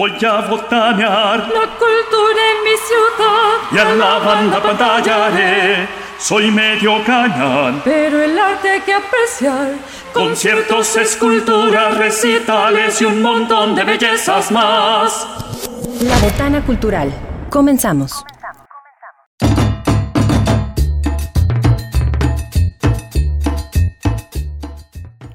Voy a botanear la cultura en mi ciudad. y a la banda pantallaré. Soy medio cañón. Pero el arte hay que apreciar. Conciertos, esculturas, recitales y un montón de bellezas más. La Botana Cultural. Comenzamos.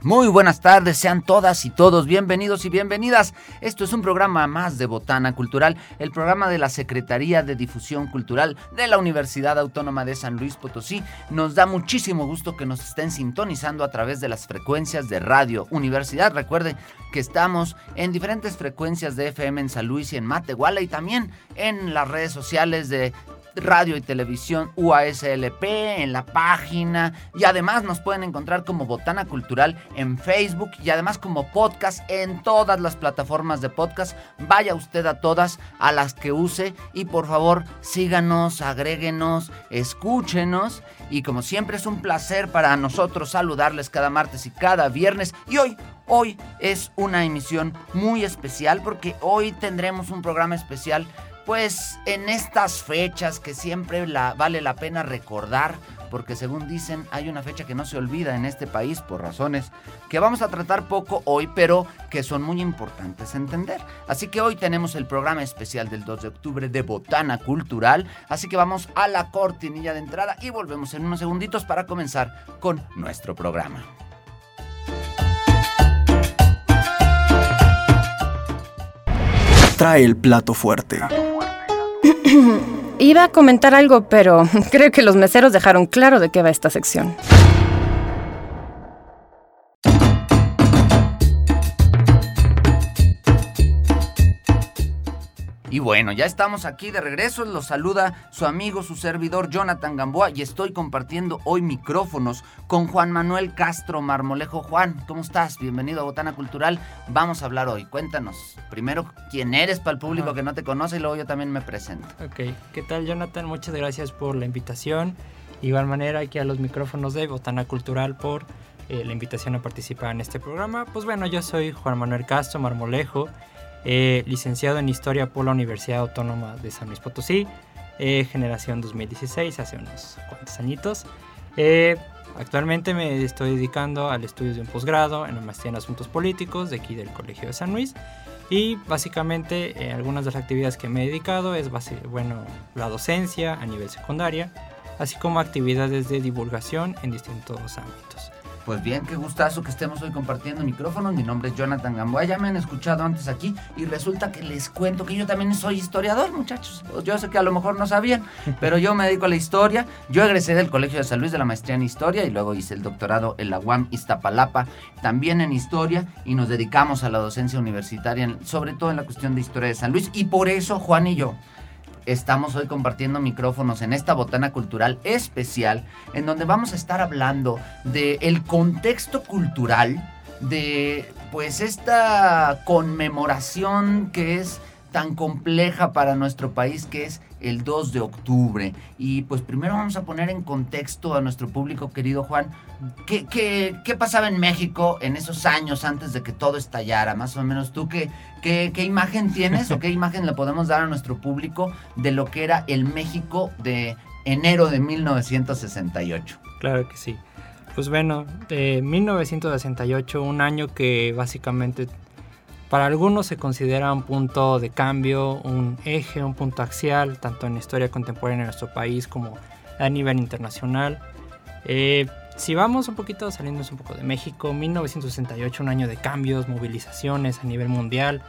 Muy buenas tardes, sean todas y todos bienvenidos y bienvenidas. Esto es un programa más de Botana Cultural, el programa de la Secretaría de Difusión Cultural de la Universidad Autónoma de San Luis Potosí. Nos da muchísimo gusto que nos estén sintonizando a través de las frecuencias de Radio Universidad. Recuerden que estamos en diferentes frecuencias de FM en San Luis y en Matehuala y también en las redes sociales de radio y televisión UASLP en la página y además nos pueden encontrar como Botana Cultural en Facebook y además como podcast en todas las plataformas de podcast. Vaya usted a todas a las que use y por favor síganos, agréguenos, escúchenos y como siempre es un placer para nosotros saludarles cada martes y cada viernes y hoy Hoy es una emisión muy especial porque hoy tendremos un programa especial pues en estas fechas que siempre la, vale la pena recordar, porque según dicen hay una fecha que no se olvida en este país por razones que vamos a tratar poco hoy, pero que son muy importantes entender. Así que hoy tenemos el programa especial del 2 de octubre de Botana Cultural, así que vamos a la cortinilla de entrada y volvemos en unos segunditos para comenzar con nuestro programa. Trae el plato fuerte. Iba a comentar algo, pero creo que los meseros dejaron claro de qué va esta sección. Bueno, ya estamos aquí de regreso. Los saluda su amigo, su servidor Jonathan Gamboa y estoy compartiendo hoy micrófonos con Juan Manuel Castro Marmolejo. Juan, ¿cómo estás? Bienvenido a Botana Cultural. Vamos a hablar hoy. Cuéntanos primero quién eres para el público que no te conoce y luego yo también me presento. Ok, ¿qué tal Jonathan? Muchas gracias por la invitación. Igual manera aquí a los micrófonos de Botana Cultural por eh, la invitación a participar en este programa. Pues bueno, yo soy Juan Manuel Castro Marmolejo, eh, licenciado en Historia por la Universidad Autónoma de San Luis Potosí, eh, generación 2016, hace unos cuantos añitos. Eh, actualmente me estoy dedicando al estudio de un posgrado en la maestría en Asuntos Políticos de aquí del Colegio de San Luis. Y básicamente eh, algunas de las actividades que me he dedicado es basi- bueno, la docencia a nivel secundaria, así como actividades de divulgación en distintos ámbitos. Pues bien, qué gustazo que estemos hoy compartiendo micrófonos. Mi nombre es Jonathan Gamboa. Ya me han escuchado antes aquí y resulta que les cuento que yo también soy historiador, muchachos. Yo sé que a lo mejor no sabían, pero yo me dedico a la historia. Yo egresé del Colegio de San Luis de la maestría en historia y luego hice el doctorado en la UAM Iztapalapa, también en historia y nos dedicamos a la docencia universitaria, sobre todo en la cuestión de historia de San Luis. Y por eso Juan y yo estamos hoy compartiendo micrófonos en esta botana cultural especial en donde vamos a estar hablando de el contexto cultural de pues esta conmemoración que es tan compleja para nuestro país que es el 2 de octubre. Y pues primero vamos a poner en contexto a nuestro público querido Juan, ¿qué, qué, qué pasaba en México en esos años antes de que todo estallara? Más o menos tú, ¿qué, qué, qué imagen tienes o qué imagen le podemos dar a nuestro público de lo que era el México de enero de 1968? Claro que sí. Pues bueno, de 1968, un año que básicamente para algunos se considera un punto de cambio, un eje, un punto axial, tanto en la historia contemporánea de nuestro país como a nivel internacional. Eh, si vamos un poquito, saliendo un poco de México, 1968, un año de cambios, movilizaciones a nivel mundial.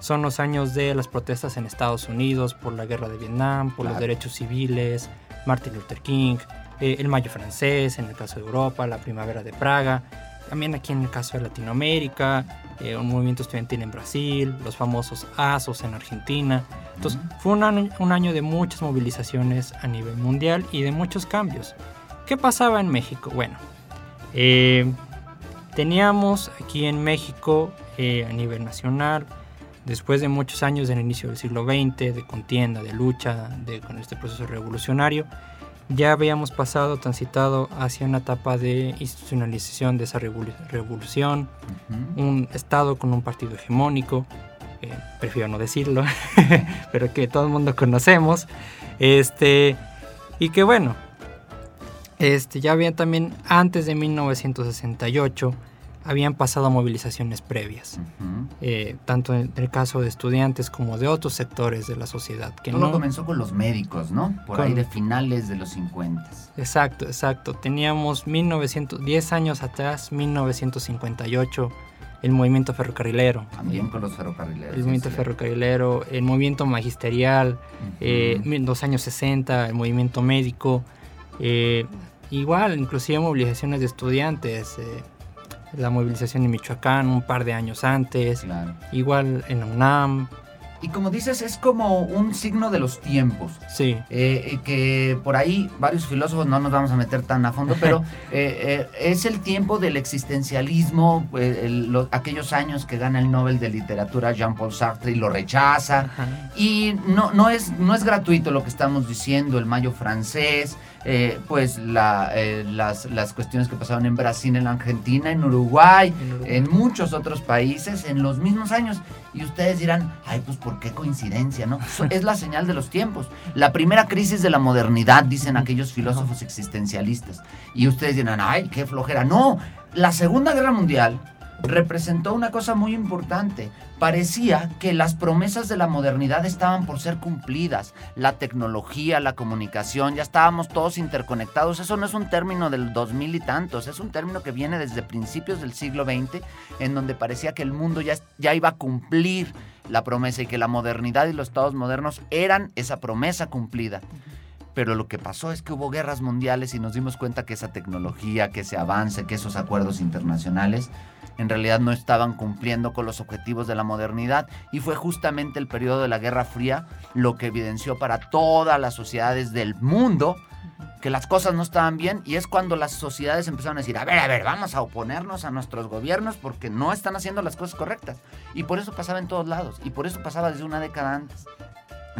Son los años de las protestas en Estados Unidos por la guerra de Vietnam, por los Claro. derechos civiles, Martin Luther King, eh, el Mayo francés en el caso de Europa, la Primavera de Praga, también aquí en el caso de Latinoamérica, eh, un movimiento estudiantil en Brasil, los famosos ASOS en Argentina. Entonces fue un año, un año de muchas movilizaciones a nivel mundial y de muchos cambios. ¿Qué pasaba en México? Bueno, eh, teníamos aquí en México eh, a nivel nacional, después de muchos años del inicio del siglo XX, de contienda, de lucha de, con este proceso revolucionario, ya habíamos pasado, transitado hacia una etapa de institucionalización de esa revolu- revolución, un Estado con un partido hegemónico, eh, prefiero no decirlo, pero que todo el mundo conocemos. Este, y que bueno, este, ya había también antes de 1968 habían pasado movilizaciones previas, eh, tanto en el caso de estudiantes como de otros sectores de la sociedad. Que Todo comenzó con los médicos, ¿no? Por ahí de finales de los 50. Exacto, exacto. Teníamos 1910 años atrás, 1958, el movimiento ferrocarrilero. También con los ferrocarrileros. El movimiento ferrocarrilero, el movimiento magisterial, eh, los años 60, el movimiento médico. Eh, igual, inclusive movilizaciones de estudiantes. Eh, la movilización en Michoacán un par de años antes, igual en UNAM. Y como dices, es como un signo de los tiempos. Sí. Eh, que por ahí varios filósofos, no nos vamos a meter tan a fondo, pero eh, eh, es el tiempo del existencialismo, aquellos años que gana el Nobel de Literatura Jean-Paul Sartre y lo rechaza. Y no, no, es, no es gratuito lo que estamos diciendo, el mayo francés, eh, pues la, eh, las, las, cuestiones que pasaron en Brasil, en Argentina, en Uruguay, en muchos otros países en los mismos años. Y ustedes dirán, ay, pues ¿por qué coincidencia? no Es la señal de los tiempos. La primera crisis de la modernidad, dicen aquellos filósofos existencialistas. Y ustedes dirán, ay, qué flojera. No, la Segunda Guerra Mundial representó una cosa muy importante. Parecía que las promesas de la modernidad estaban por ser cumplidas. La tecnología, la comunicación, ya estábamos todos interconectados. Eso no es un término del 2000 y tantos, es un término que viene desde principios del siglo XX, en donde parecía que el mundo ya, ya iba a cumplir la promesa y que la modernidad y los estados modernos eran esa promesa cumplida. Pero lo que pasó es que hubo guerras mundiales y nos dimos cuenta que esa tecnología, que ese avance, que esos acuerdos internacionales en realidad no estaban cumpliendo con los objetivos de la modernidad y fue justamente el periodo de la Guerra Fría lo que evidenció para todas las sociedades del mundo que las cosas no estaban bien y es cuando las sociedades empezaron a decir, a ver, a ver, vamos a oponernos a nuestros gobiernos porque no están haciendo las cosas correctas. Y por eso pasaba en todos lados y por eso pasaba desde una década antes.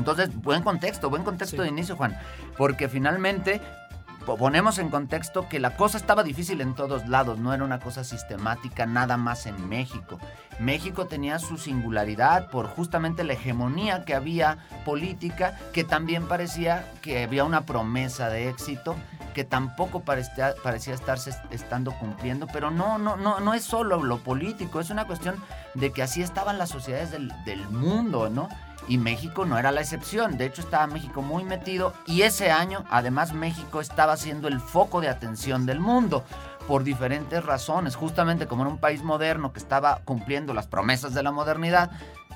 Entonces, buen contexto, buen contexto de inicio, Juan, porque finalmente ponemos en contexto que la cosa estaba difícil en todos lados, no era una cosa sistemática nada más en México. México tenía su singularidad por justamente la hegemonía que había política, que también parecía que había una promesa de éxito que tampoco parecía, parecía estarse estando cumpliendo, pero no, no, no, no es solo lo político, es una cuestión de que así estaban las sociedades del, del mundo, ¿no? Y México no era la excepción. De hecho, estaba México muy metido y ese año, además, México estaba siendo el foco de atención del mundo por diferentes razones. Justamente como en un país moderno que estaba cumpliendo las promesas de la modernidad,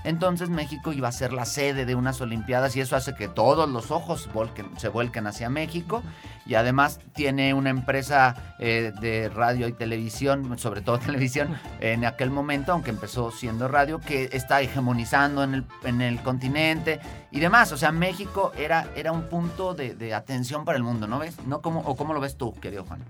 entonces México iba a ser la sede de unas Olimpiadas y eso hace que todos los ojos se vuelquen hacia México. Y además tiene una empresa eh, de radio y televisión, sobre todo televisión, en aquel momento, aunque empezó siendo radio, que está hegemonizando en el, en el continente y demás. O sea, México era, era un punto de, atención para el mundo, ¿no ves? ¿No? ¿Cómo, ¿O cómo lo ves tú, querido Juan?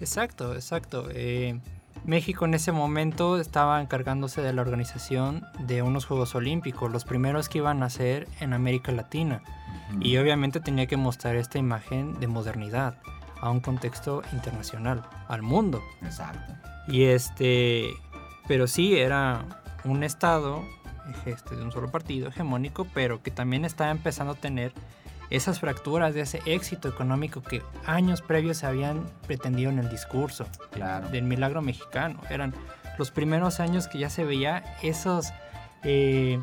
Exacto, exacto. Eh, México en ese momento estaba encargándose de la organización de unos Juegos Olímpicos, los primeros que iban a ser en América Latina. Y obviamente tenía que mostrar esta imagen de modernidad a un contexto internacional, al mundo. Exacto. Y este, pero sí era un estado este, de un solo partido hegemónico, pero que también estaba empezando a tener esas fracturas de ese éxito económico que años previos se habían pretendido en el discurso claro. del milagro mexicano. Eran los primeros años que ya se veía esos eh,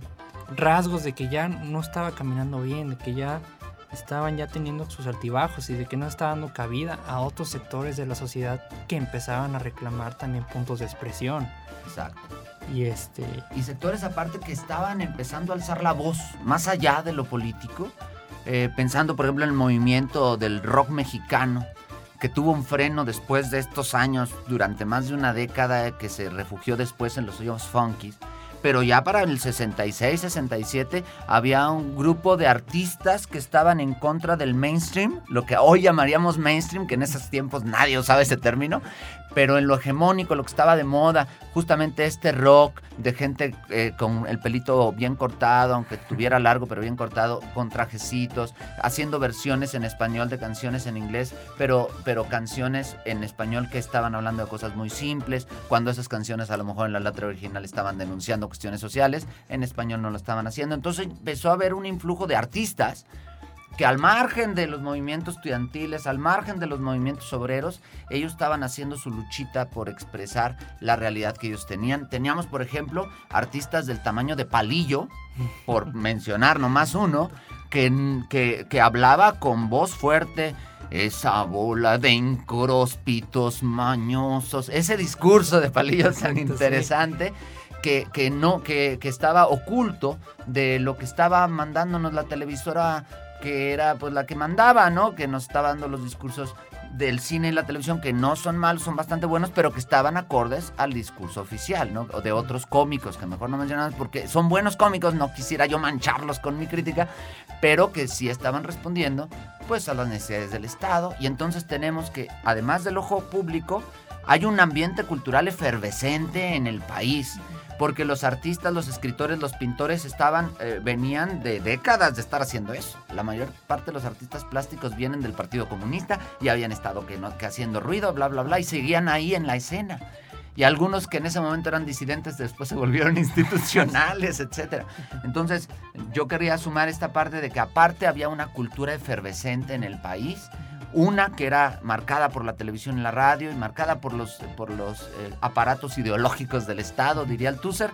rasgos de que ya no estaba caminando bien, de que ya estaban ya teniendo sus altibajos y de que no estaba dando cabida a otros sectores de la sociedad que empezaban a reclamar también puntos de expresión. Exacto. Y este y sectores aparte que estaban empezando a alzar la voz más allá de lo político eh, pensando por ejemplo en el movimiento del rock mexicano, que tuvo un freno después de estos años, durante más de una década, que se refugió después en los hoyos funkies. Pero ya para el 66, 67 había un grupo de artistas que estaban en contra del mainstream, lo que hoy llamaríamos mainstream, que en esos tiempos nadie usaba ese término, pero en lo hegemónico, lo que estaba de moda, justamente este rock de gente eh, con el pelito bien cortado, aunque tuviera largo, pero bien cortado, con trajecitos, haciendo versiones en español de canciones en inglés, pero, pero canciones en español que estaban hablando de cosas muy simples, cuando esas canciones a lo mejor en la letra original estaban denunciando cuestiones sociales, en español no lo estaban haciendo. Entonces empezó a haber un influjo de artistas que al margen de los movimientos estudiantiles, al margen de los movimientos obreros, ellos estaban haciendo su luchita por expresar la realidad que ellos tenían. Teníamos, por ejemplo, artistas del tamaño de Palillo, por mencionar nomás uno, que, que, que hablaba con voz fuerte, esa bola de incróspitos mañosos, ese discurso de Palillo tan interesante. Que, que, no, que, que estaba oculto de lo que estaba mandándonos la televisora que era pues la que mandaba, ¿no? Que nos estaba dando los discursos del cine y la televisión que no son malos, son bastante buenos, pero que estaban acordes al discurso oficial, ¿no? O de otros cómicos que mejor no mencionamos porque son buenos cómicos, no quisiera yo mancharlos con mi crítica, pero que sí estaban respondiendo pues a las necesidades del Estado y entonces tenemos que además del ojo público hay un ambiente cultural efervescente en el país porque los artistas, los escritores, los pintores estaban, eh, venían de décadas de estar haciendo eso. La mayor parte de los artistas plásticos vienen del Partido Comunista y habían estado que, no, que haciendo ruido, bla, bla, bla, y seguían ahí en la escena. Y algunos que en ese momento eran disidentes después se volvieron institucionales, etc. Entonces, yo quería sumar esta parte de que aparte había una cultura efervescente en el país, una que era marcada por la televisión y la radio y marcada por los, por los eh, aparatos ideológicos del Estado, diría el Tusser.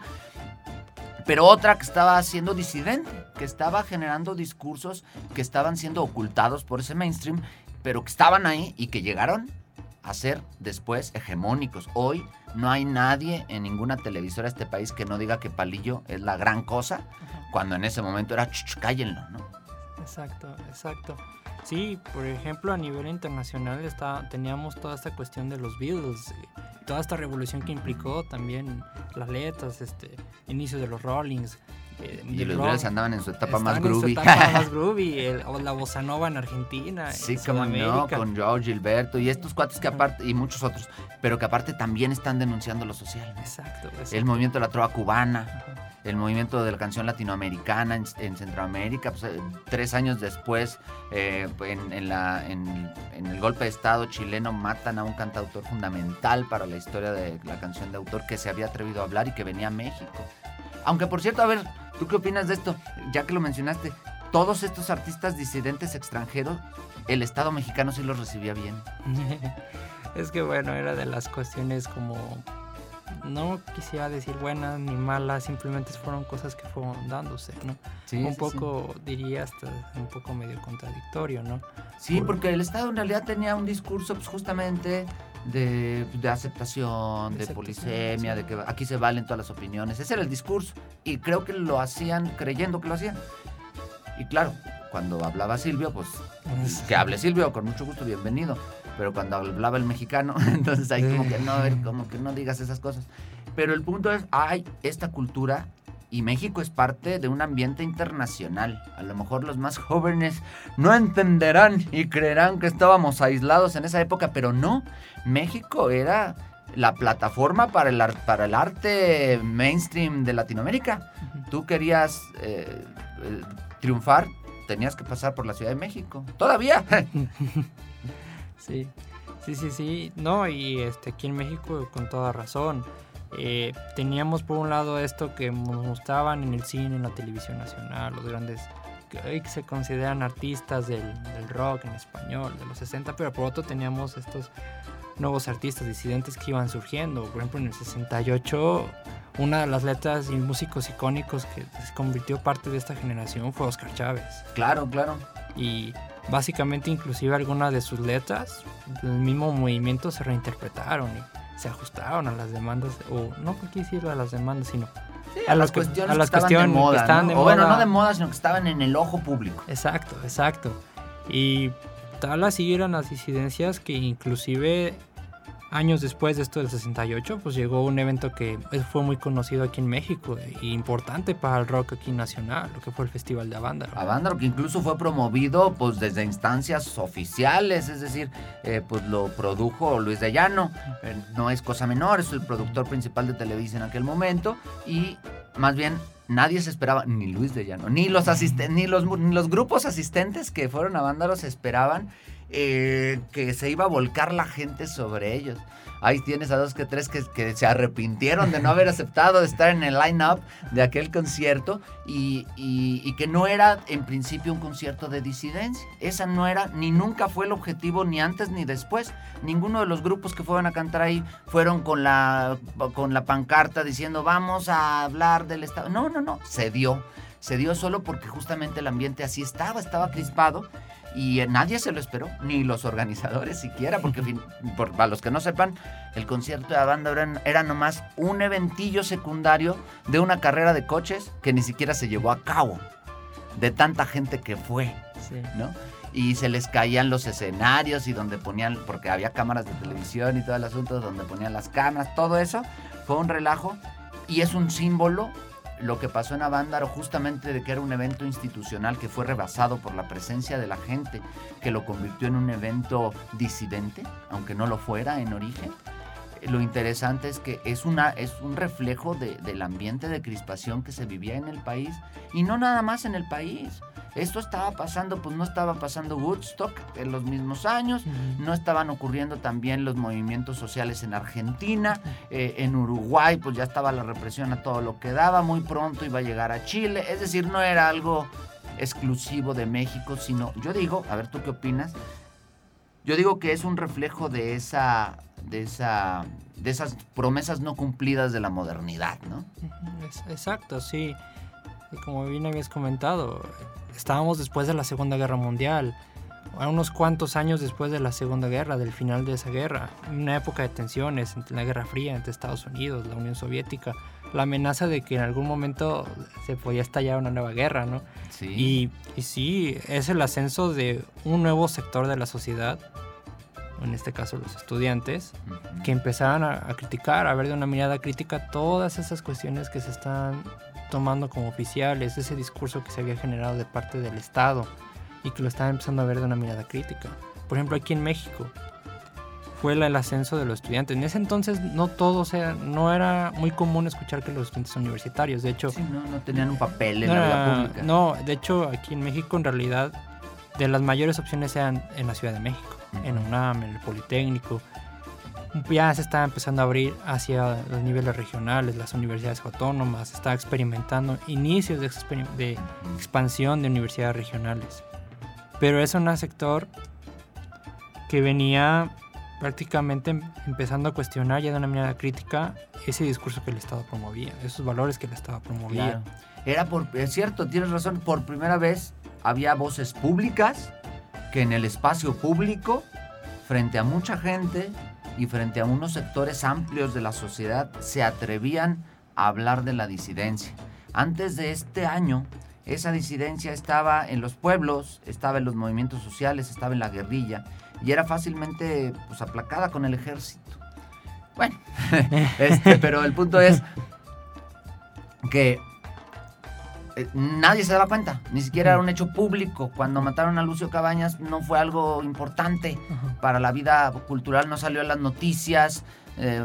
Pero otra que estaba siendo disidente, que estaba generando discursos que estaban siendo ocultados por ese mainstream, pero que estaban ahí y que llegaron a ser después hegemónicos. Hoy no hay nadie en ninguna televisora de este país que no diga que Palillo es la gran cosa, cuando en ese momento era, cállenlo, ¿no? Exacto, exacto. Sí, por ejemplo, a nivel internacional está, teníamos toda esta cuestión de los Beatles, toda esta revolución que implicó también las letras, este, inicio de los Rollings. Eh, y los Beatles andaban en su etapa más groovy. En su etapa más groovy, el, o la bossa nova en Argentina. Sí, como no, con Joe Gilberto y estos cuates que aparte, y muchos otros, pero que aparte también están denunciando lo social. Exacto, exacto. El movimiento de la trova cubana. Ajá el movimiento de la canción latinoamericana en, en Centroamérica. Pues, eh, tres años después, eh, en, en, el golpe de Estado chileno, matan a un cantautor fundamental para la historia de la canción de autor que se había atrevido a hablar y que venía a México. Aunque, por cierto, a ver, ¿tú qué opinas de esto? Ya que lo mencionaste, todos estos artistas disidentes extranjeros, el Estado mexicano sí los recibía bien. es que bueno, era de las cuestiones como no quisiera decir buenas ni malas, simplemente fueron cosas que fueron dándose, ¿no? Sí, un sí, poco, diría hasta un poco medio contradictorio, ¿no? Sí, Por... porque el Estado en realidad tenía un discurso pues, justamente de, de aceptación, de, de aceptación, polisemia, sí. de que aquí se valen todas las opiniones. Ese era el discurso y creo que lo hacían creyendo que lo hacían. Y claro, cuando hablaba Silvio, pues que hable Silvio, con mucho gusto, bienvenido pero cuando hablaba el mexicano, entonces ahí como que no, como que no digas esas cosas. Pero el punto es, hay esta cultura y México es parte de un ambiente internacional. A lo mejor los más jóvenes no entenderán y creerán que estábamos aislados en esa época, pero no. México era la plataforma para el, para el arte mainstream de Latinoamérica. Tú querías eh, eh, triunfar, tenías que pasar por la Ciudad de México. Todavía. Sí, sí, sí, sí. No, y este, aquí en México con toda razón. Eh, teníamos por un lado esto que nos mostraban en el cine, en la televisión nacional, los grandes que hoy se consideran artistas del, del, rock en español de los 60, pero por otro teníamos estos nuevos artistas disidentes que iban surgiendo. Por ejemplo, en el 68, una de las letras y músicos icónicos que se convirtió parte de esta generación fue Oscar Chávez. Claro, claro. Y básicamente inclusive algunas de sus letras del mismo movimiento se reinterpretaron y se ajustaron a las demandas o no quisiera a las demandas sino sí, a, las cuestiones, a las que cuestiones de moda, que estaban ¿no? de o moda. bueno no de moda sino que estaban en el ojo público exacto exacto y tal así eran las disidencias que inclusive años después de esto del 68, pues llegó un evento que fue muy conocido aquí en México e importante para el rock aquí nacional, lo que fue el Festival de Avándaro. Avándaro, que incluso fue promovido pues desde instancias oficiales, es decir, eh, pues lo produjo Luis de Llano, eh, no es cosa menor, es el productor principal de Televisa en aquel momento y más bien nadie se esperaba, ni Luis de Llano, ni los, ni los, ni los grupos asistentes que fueron a Avándaro se esperaban eh, que se iba a volcar la gente sobre ellos. Ahí tienes a dos que tres que, que se arrepintieron de no haber aceptado estar en el line-up de aquel concierto y, y, que no era en principio un concierto de disidencia. Esa no era, ni nunca fue el objetivo, ni antes ni después. Ninguno de los grupos que fueron a cantar ahí fueron con la, con la pancarta diciendo vamos a hablar del Estado. No, no, no, se dio. Se dio solo porque justamente el ambiente así estaba, estaba crispado y nadie se lo esperó, ni los organizadores siquiera, porque para los que no sepan, el concierto de la banda era, era, nomás un eventillo secundario de una carrera de coches que ni siquiera se llevó a cabo, de tanta gente que fue, ¿no? Y se les caían los escenarios y donde ponían, porque había cámaras de televisión y todo el asunto, donde ponían las cámaras, todo eso, fue un relajo y es un símbolo lo que pasó en Avándaro justamente de que era un evento institucional que fue rebasado por la presencia de la gente, que lo convirtió en un evento disidente, aunque no lo fuera en origen. Lo interesante es que es, una, es un reflejo del ambiente de crispación que se vivía en el país y no nada más en el país. Esto estaba pasando, pues no estaba pasando Woodstock en los mismos años, no estaban ocurriendo también los movimientos sociales en Argentina, eh, en Uruguay pues ya estaba la represión a todo lo que daba, muy pronto iba a llegar a Chile, es decir, no era algo exclusivo de México, sino yo digo, a ver tú qué opinas, yo digo que es un reflejo de esa, de esa, de esas promesas no cumplidas de la modernidad, ¿no? Exacto, sí. Como bien habías comentado, estábamos después de la Segunda Guerra Mundial, unos cuantos años después de la Segunda Guerra, del final de esa guerra, una época de tensiones entre la Guerra Fría entre Estados Unidos, la Unión Soviética, la amenaza de que en algún momento se podía estallar una nueva guerra, ¿no? Sí. Y, sí, es el ascenso de un nuevo sector de la sociedad, en este caso los estudiantes, que empezaron a, a, criticar, a ver de una mirada crítica todas esas cuestiones que se están tomando como oficiales, ese discurso que se había generado de parte del Estado y que lo estaban empezando a ver de una mirada crítica. Por ejemplo, aquí en México fue el ascenso de los estudiantes. En ese entonces no todo, o sea, no era muy común escuchar que los estudiantes universitarios, de hecho... Sí, no, no tenían un papel en la vida pública. No, de hecho aquí en México en realidad de las mayores opciones eran en la Ciudad de México, en UNAM, en el Politécnico, ya se está empezando a abrir hacia los niveles regionales, las universidades autónomas, está experimentando inicios de, expansión de universidades regionales. Pero es un sector que venía prácticamente em, empezando a cuestionar ya de una manera crítica ese discurso que el Estado promovía, esos valores que el Estado promovía. Era por, es cierto, tienes razón, por primera vez había voces públicas que en el espacio público, frente a mucha gente, y frente a unos sectores amplios de la sociedad se atrevían a hablar de la disidencia. Antes de este año, esa disidencia estaba en los pueblos, estaba en los movimientos sociales, estaba en la guerrilla y era fácilmente pues, aplacada con el ejército. Bueno, este, pero el punto es que eh, nadie se daba cuenta, ni siquiera era un hecho público. Cuando mataron a Lucio Cabañas no fue algo importante para la vida cultural, no salió en las noticias. Eh,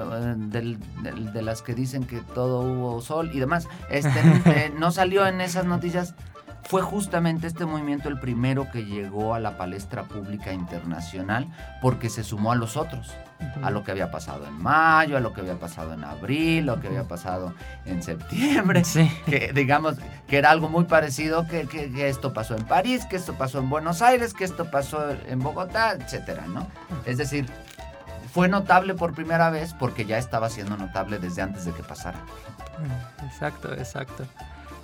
de las que dicen que todo hubo sol y demás, este, eh, no salió en esas noticias fue justamente este movimiento el primero que llegó a la palestra pública internacional porque se sumó a los otros, a lo que había pasado en mayo, a lo que había pasado en abril, lo que había pasado en septiembre, que digamos que era algo muy parecido, que, que, esto pasó en París, que esto pasó en Buenos Aires, que esto pasó en Bogotá, etcétera, ¿no? Es decir, fue notable por primera vez porque ya estaba siendo notable desde antes de que pasara. Exacto, exacto.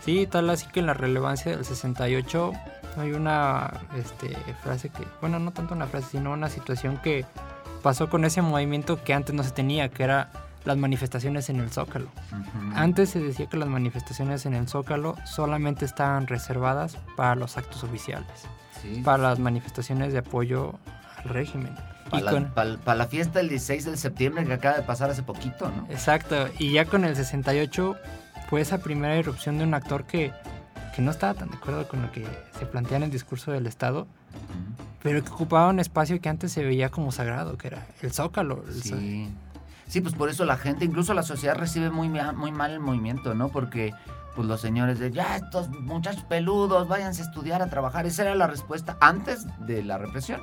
Sí, tal así que en la relevancia del 68 hay una este, frase que, bueno, no tanto una frase, sino una situación que pasó con ese movimiento que antes no se tenía, que era las manifestaciones en el Zócalo. Antes se decía que las manifestaciones en el Zócalo solamente estaban reservadas para los actos oficiales, para las manifestaciones de apoyo al régimen. Para la, con- pa- pa' la fiesta del 16 de septiembre que acaba de pasar hace poquito, ¿no? Exacto, y ya con el 68 fue esa primera irrupción de un actor que, que no estaba tan de acuerdo con lo que se plantea en el discurso del Estado, pero que ocupaba un espacio que antes se veía como sagrado, que era el zócalo. el Sí. Sí, pues por eso la gente, incluso la sociedad recibe muy, muy mal el movimiento, ¿no? Porque pues los señores de, ya estos muchachos peludos, váyanse a estudiar, a trabajar. Esa era la respuesta antes de la represión.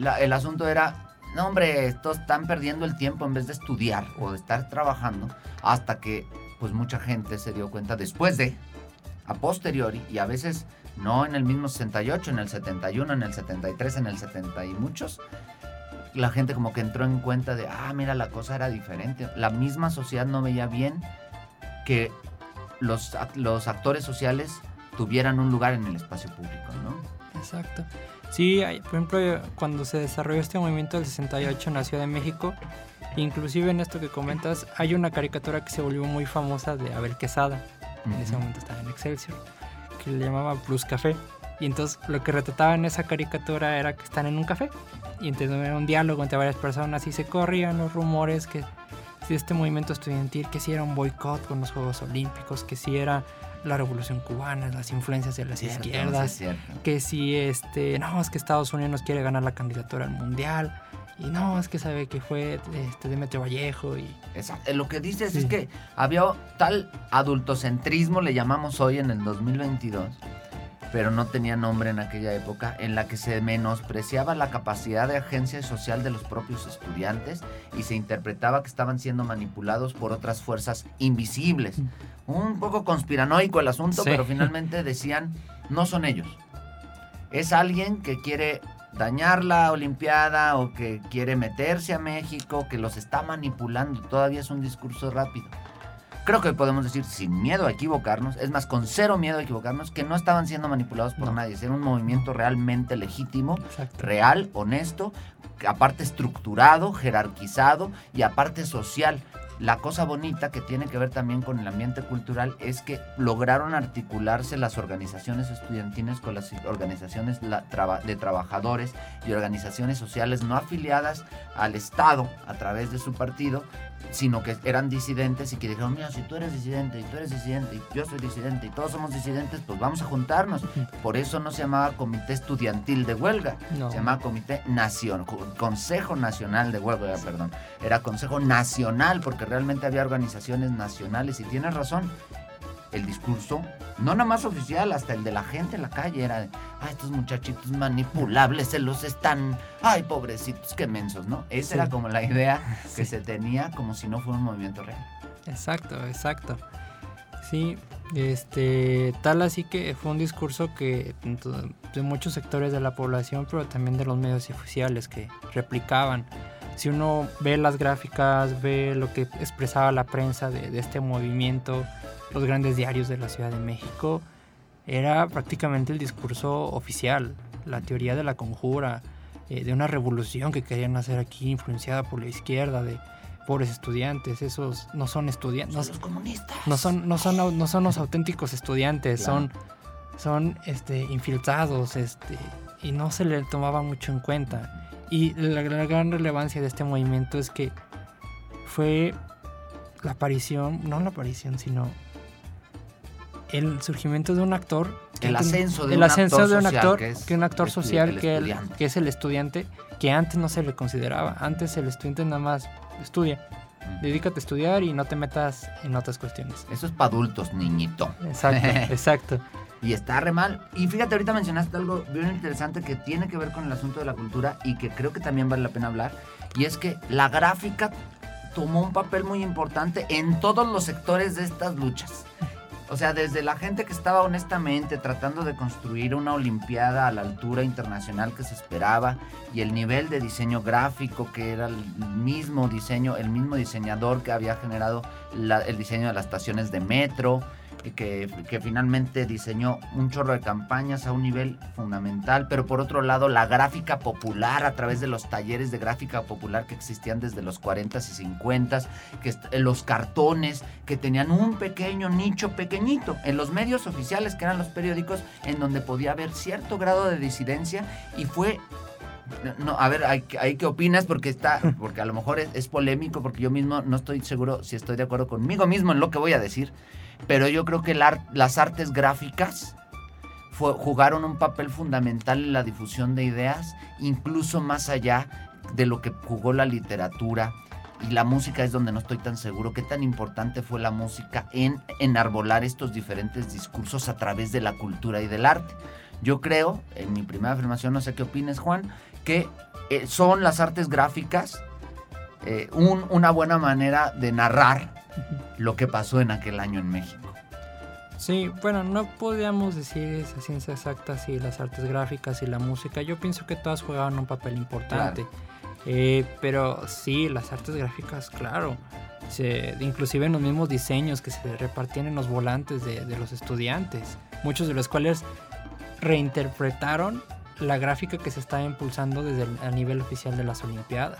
La- el asunto era, no hombre, estos están perdiendo el tiempo en vez de estudiar o de estar trabajando, hasta que pues mucha gente se dio cuenta después de, a posteriori, y a veces no en el mismo 68, en el 71, en el 73, en el 70 y muchos, la gente como que entró en cuenta de, ah, mira, la cosa era diferente. La misma sociedad no veía bien que los, los actores sociales tuvieran un lugar en el espacio público, ¿no? Exacto. Sí, por ejemplo, cuando se desarrolló este movimiento del 68 en la Ciudad de México, inclusive en esto que comentas, hay una caricatura que se volvió muy famosa de Abel Quesada, en ese momento estaba en Excelsior, que le llamaba Plus Café. Y entonces lo que retrataba en esa caricatura era que están en un café y entonces era un diálogo entre varias personas y se corrían los rumores que si este movimiento estudiantil, que si era un boicot con los Juegos Olímpicos, que si era la revolución cubana, las influencias de las Cierto, izquierdas, es cierto. que si este no es que Estados Unidos quiere ganar la candidatura al mundial y no es que sabe que fue este Demetrio Vallejo y eh, lo que dices Sí. es que había tal adultocentrismo, le llamamos hoy en el 2022, pero no tenía nombre en aquella época, en la que se menospreciaba la capacidad de agencia social de los propios estudiantes y se interpretaba que estaban siendo manipulados por otras fuerzas invisibles. Un poco conspiranoico el asunto, Sí. pero finalmente decían, no son ellos. Es alguien que quiere dañar la Olimpiada o que quiere meterse a México, que los está manipulando. Todavía es un discurso rápido. Creo que podemos decir sin miedo a equivocarnos, es más, con cero miedo a equivocarnos, que no estaban siendo manipulados por No. nadie. Era un movimiento realmente legítimo, exacto real, honesto, aparte estructurado, jerarquizado y aparte social. La cosa bonita que tiene que ver también con el ambiente cultural es que lograron articularse las organizaciones estudiantiles con las organizaciones de trabajadores y organizaciones sociales no afiliadas al Estado a través de su partido, sino que eran disidentes y que dijeron, mira, si tú eres disidente y tú eres disidente y yo soy disidente y todos somos disidentes, pues vamos a juntarnos. Por eso no se llamaba Comité Estudiantil de Huelga, No. se llamaba Comité Nación, Consejo Nacional de Huelga, perdón. Era Consejo Nacional porque realmente había organizaciones nacionales y tienes razón. El discurso, no nada más oficial, hasta el de la gente en la calle era de, ah, estos muchachitos manipulables se los están, ay, pobrecitos, qué mensos, ¿no? Esa Sí. era como la idea que Sí. se tenía como si no fuera un movimiento real. Exacto, exacto. Sí, este, tal así que fue un discurso que de muchos sectores de la población, pero también de los medios oficiales que replicaban. Si uno ve las gráficas, ve lo que expresaba la prensa de, de este movimiento, los grandes diarios de la Ciudad de México, era prácticamente el discurso oficial, la teoría de la conjura, eh, de una revolución que querían hacer aquí, influenciada por la izquierda, de pobres estudiantes, esos no son estudiantes, no, Son los comunistas. no son, no son, no son los auténticos estudiantes, Claro. son, son este, infiltrados, este, y no se le tomaba mucho en cuenta. Y la, la gran relevancia de este movimiento es que fue la aparición, no la aparición, sino el surgimiento de un actor. que El ascenso de el un ascenso actor de un social, actor, que es que un actor social el que, el- que es el estudiante, que antes no se le consideraba. Antes el estudiante nada más estudia. Dedícate a estudiar y no te metas en otras cuestiones. Eso es para adultos, niñito. Exacto, exacto. Y está re mal. Y fíjate, ahorita mencionaste algo bien interesante que tiene que ver con el asunto de la cultura y que creo que también vale la pena hablar. Y es que la gráfica tomó un papel muy importante en todos los sectores de estas luchas. O sea, desde la gente que estaba honestamente tratando de construir una Olimpiada a la altura internacional que se esperaba y el nivel de diseño gráfico que era el mismo diseño, el mismo diseñador que había generado la- el diseño de las estaciones de metro, que, que finalmente diseñó un chorro de campañas a un nivel fundamental, pero por otro lado la gráfica popular a través de los talleres de gráfica popular que existían desde los 40s y 50s, que eh, los cartones que tenían un pequeño nicho pequeñito en los medios oficiales que eran los periódicos en donde podía haber cierto grado de disidencia y fue No, a ver, hay, hay qué opinas porque está, porque a lo mejor es, es, polémico, porque yo mismo no estoy seguro si estoy de acuerdo conmigo mismo en lo que voy a decir, pero yo creo que las artes gráficas jugaron un papel fundamental en la difusión de ideas, incluso más allá de lo que jugó la literatura. Y la música es donde no estoy tan seguro. ¿Qué tan importante fue la música en enarbolar estos diferentes discursos a través de la cultura y del arte? Yo creo, en mi primera afirmación, no sé qué opines Juan, que eh, son las artes gráficas eh, una buena manera de narrar lo que pasó en aquel año en México. Sí, bueno, no podríamos decir esa ciencia exacta si las artes gráficas y la música. Yo pienso que todas jugaban un papel importante. Eh, pero sí, las artes gráficas, claro. inclusive en los mismos diseños que se repartían en los volantes de, de los estudiantes. Muchos de los cuales reinterpretaron la gráfica que se estaba impulsando desde el, a nivel oficial de las Olimpiadas.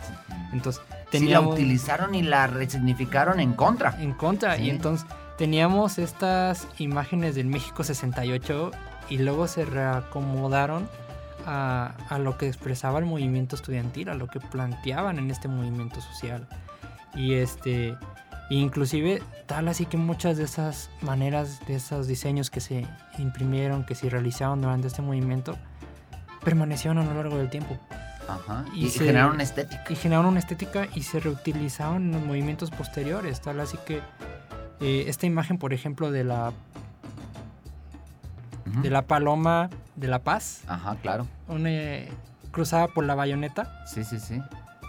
Entonces, teníamos, la utilizaron y la resignificaron en contra. En contra, y entonces teníamos estas imágenes del México 68 y luego se reacomodaron a, a, lo que expresaba el movimiento estudiantil, a lo que planteaban en este movimiento social. Y este inclusive tal así que muchas de esas maneras, de esos diseños que se imprimieron, que se realizaron durante este movimiento, permanecieron a lo largo del tiempo. Ajá. Y, generaron una estética. Y generaron una estética y se reutilizaron en los movimientos posteriores. Tal así que eh, esta imagen, por ejemplo, de la de la paloma de la paz. Ajá, claro. Una, cruzada por la bayoneta. Sí, sí, sí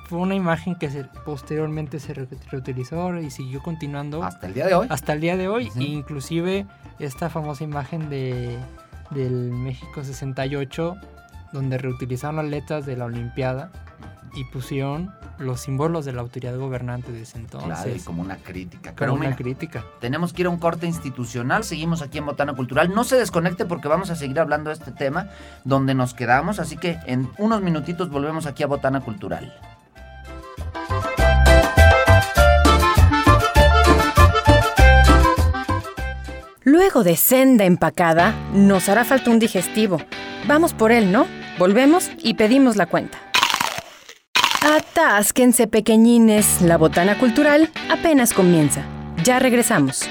fue una imagen que posteriormente se reutilizó y siguió continuando. Hasta el día de hoy. Hasta el día de hoy. Inclusive esta famosa imagen de, del México 68, donde reutilizaron las letras de la Olimpiada y pusieron los símbolos de la autoridad gobernante de ese entonces. Claro, y como una crítica. Pero una crítica. Tenemos que ir a un corte institucional. Seguimos aquí en Botana Cultural. No se desconecte porque vamos a seguir hablando de este tema donde nos quedamos. Así que en unos minutitos volvemos aquí a Botana Cultural. Luego de senda empacada, nos hará falta un digestivo. Vamos por él, ¿no? Volvemos y pedimos la cuenta. Atásquense pequeñines, la botana cultural apenas comienza. Ya regresamos.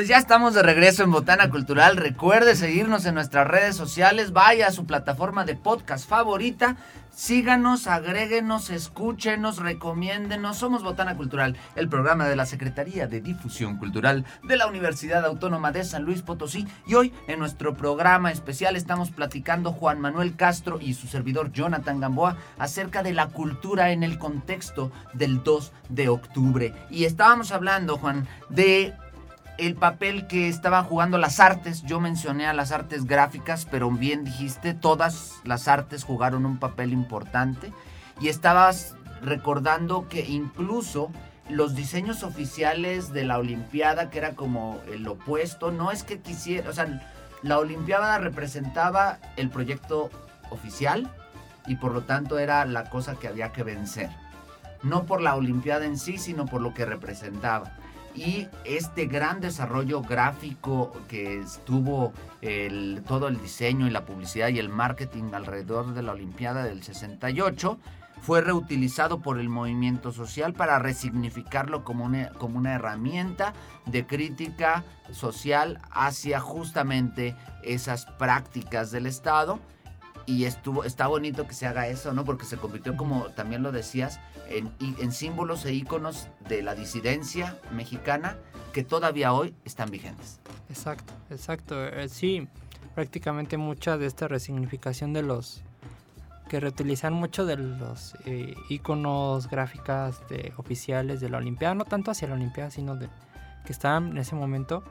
Pues ya estamos de regreso en Botana Cultural. Recuerde seguirnos en nuestras redes sociales. Vaya a su plataforma de podcast favorita. Síganos, agréguenos, escúchenos, recomiéndenos. Somos Botana Cultural, el programa de la Secretaría de Difusión Cultural de la Universidad Autónoma de San Luis Potosí. Y hoy en nuestro programa especial estamos platicando Juan Manuel Castro y su servidor Jonathan Gamboa acerca de la cultura en el contexto del 2 de octubre. Y estábamos hablando, Juan, de el papel que estaban jugando las artes. Yo mencioné a las artes gráficas, pero bien dijiste, todas las artes jugaron un papel importante. Y estabas recordando que incluso los diseños oficiales de la Olimpiada, que era como el opuesto, no es que quisiera, o sea, la Olimpiada representaba el proyecto oficial y por lo tanto era la cosa que había que vencer. No por la Olimpiada en sí, sino por lo que representaba. Y este gran desarrollo gráfico que estuvo todo el diseño y la publicidad y el marketing alrededor de la Olimpiada del 68 fue reutilizado por el movimiento social para resignificarlo como una, como una herramienta de crítica social hacia justamente esas prácticas del Estado y estuvo está bonito que se haga eso, ¿no? Porque se convirtió como también lo decías en, símbolos e íconos de la disidencia mexicana que todavía hoy están vigentes. Exacto, exacto. Eh, sí, prácticamente mucha de esta resignificación de los que reutilizan mucho de los eh, iconos gráficas oficiales de la Olimpiada, no tanto hacia la Olimpiada, sino de que estaban en ese momento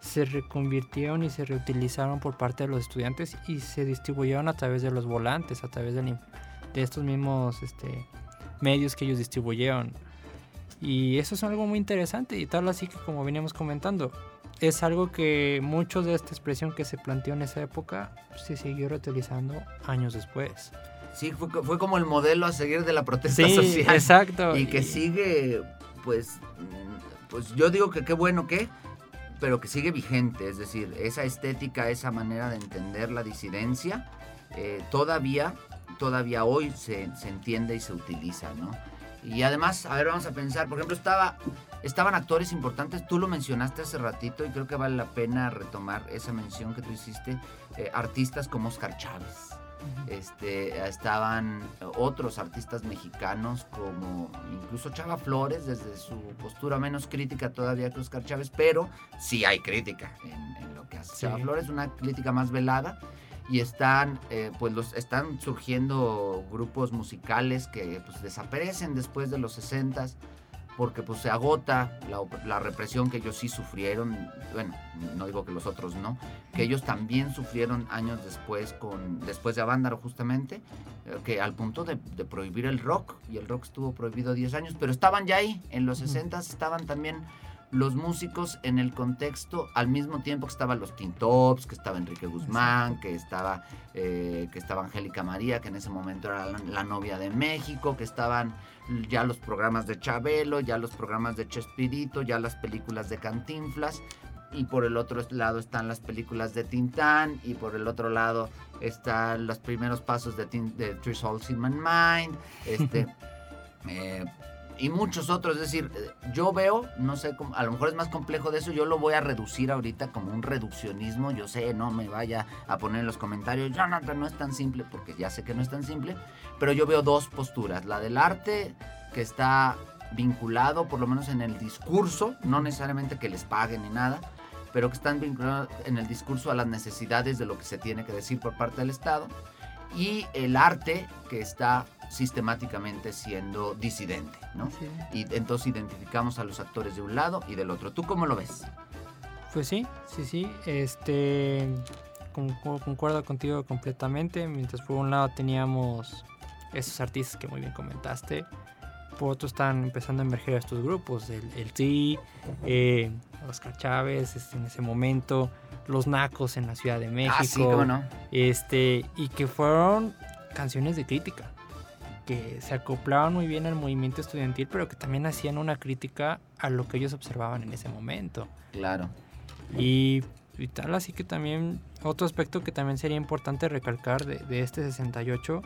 se reconvirtieron y se reutilizaron por parte de los estudiantes y se distribuyeron a través de los volantes, a través de, de estos mismos este, medios que ellos distribuyeron. Y eso es algo muy interesante y tal así que como veníamos comentando, es algo que mucho de esta expresión que se planteó en esa época se siguió reutilizando años después. Sí, fue, fue como el modelo a seguir de la protesta sí, social. Exacto. Y que sigue, pues, pues yo digo que qué bueno que pero que sigue vigente, es decir, esa estética, esa manera de entender la disidencia, eh, todavía, todavía hoy se, se entiende y se utiliza, ¿no? Y además, a ver, vamos a pensar, por ejemplo, estaba, estaban actores importantes, tú lo mencionaste hace ratito y creo que vale la pena retomar esa mención que tú hiciste, eh, artistas como Oscar Chávez. Este, estaban otros artistas mexicanos como incluso Chava Flores, desde su postura menos crítica todavía que Oscar Chávez, pero sí hay crítica en, en lo que hace Sí. Chava Flores, una crítica más velada y están eh, pues los están surgiendo grupos musicales que pues desaparecen después de los 60 porque pues se agota la, la represión que ellos sí sufrieron bueno no digo que los otros no que ellos también sufrieron años después con después de Avándaro justamente eh, que al punto de, de prohibir el rock y el rock estuvo prohibido 10 años pero estaban ya ahí en los 60 estaban también los músicos en el contexto al mismo tiempo que estaban los Tintops, que estaba Enrique Guzmán, que estaba, eh, que estaba Angélica María, que en ese momento era la, la novia de México, que estaban ya los programas de Chabelo, ya los programas de Chespirito, ya las películas de Cantinflas, y por el otro lado están las películas de Tintán, y por el otro lado están los primeros pasos de Three Souls in My Mind, este... eh, y muchos otros. Es decir, yo veo, no sé, a lo mejor es más complejo de eso, yo lo voy a reducir ahorita como un reduccionismo. Yo sé, no me vaya a poner en los comentarios, Jonathan, no es tan simple, porque ya sé que no es tan simple, pero yo veo dos posturas. La del arte, que está vinculado, por lo menos en el discurso, no necesariamente que les paguen ni nada, pero que están vinculados en el discurso a las necesidades de lo que se tiene que decir por parte del Estado y el arte que está sistemáticamente siendo disidente, ¿no? Sí. Y entonces identificamos a los actores de un lado y del otro. ¿Tú cómo lo ves? Pues sí, sí, sí. Este. con- con- Concuerdo contigo completamente. Mientras por un lado teníamos esos artistas que muy bien comentaste. Por otro están empezando a emerger estos grupos. El, el Tri, eh, Oscar Chávez este, en ese momento. Los Nacos en la Ciudad de México. Ah, sí, cómo no. Este, y que fueron canciones de crítica, que se acoplaban muy bien al movimiento estudiantil, pero que también hacían una crítica a lo que ellos observaban en ese momento. Claro. Y, y tal, así que también otro aspecto que también sería importante recalcar de, de este 68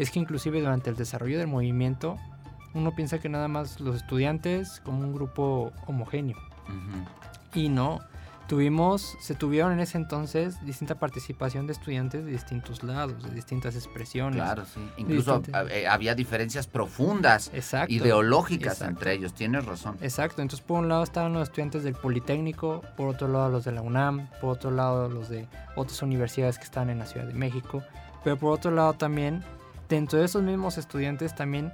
es que inclusive durante el desarrollo del movimiento uno piensa que nada más los estudiantes como un grupo homogéneo. Y no, tuvimos, se tuvieron en ese entonces distinta participación de estudiantes de distintos lados, de distintas expresiones. Claro, sí. Incluso eh, había diferencias profundas, Exacto. ideológicas Exacto. entre ellos. Tienes razón. Exacto, entonces por un lado estaban los estudiantes del Politécnico, por otro lado los de la UNAM, por otro lado los de otras universidades que están en la Ciudad de México, pero por otro lado también, dentro de esos mismos estudiantes también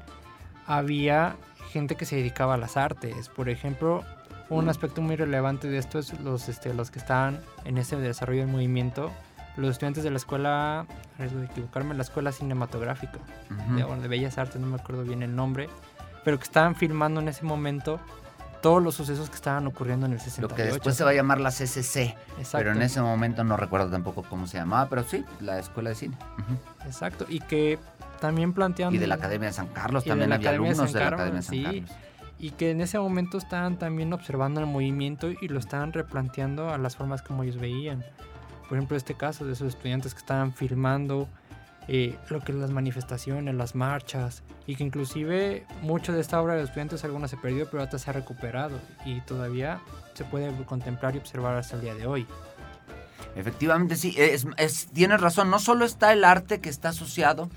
había gente que se dedicaba a las artes. Por ejemplo, un aspecto muy relevante de esto es los, este, los que estaban en ese desarrollo del movimiento, los estudiantes de la escuela, riesgo de equivocarme, la escuela cinematográfica Ujú. de, bueno, de Bellas Artes, no me acuerdo bien el nombre, pero que estaban filmando en ese momento todos los sucesos que estaban ocurriendo en el Lo 68. que después se va a llamar la CCC, Exacto, pero en ese momento no recuerdo tampoco cómo se llamaba, pero sí, la Escuela de Cine. Exacto, y que también plantean... Y de la Academia de San Carlos de también la había Academia de alumnos de la Academia de San sí. Carlos. Y que en ese momento estaban también observando el movimiento y lo estaban replanteando a las formas como ellos veían. Por ejemplo, este caso de esos estudiantes que estaban filmando eh, lo que es las manifestaciones, las marchas, y que inclusive mucho de esta obra de los estudiantes, alguna se perdió, pero otra se ha recuperado y todavía se puede contemplar y observar hasta el día de hoy. Efectivamente, sí, es, es- tienes razón, no solo está el arte que está asociado,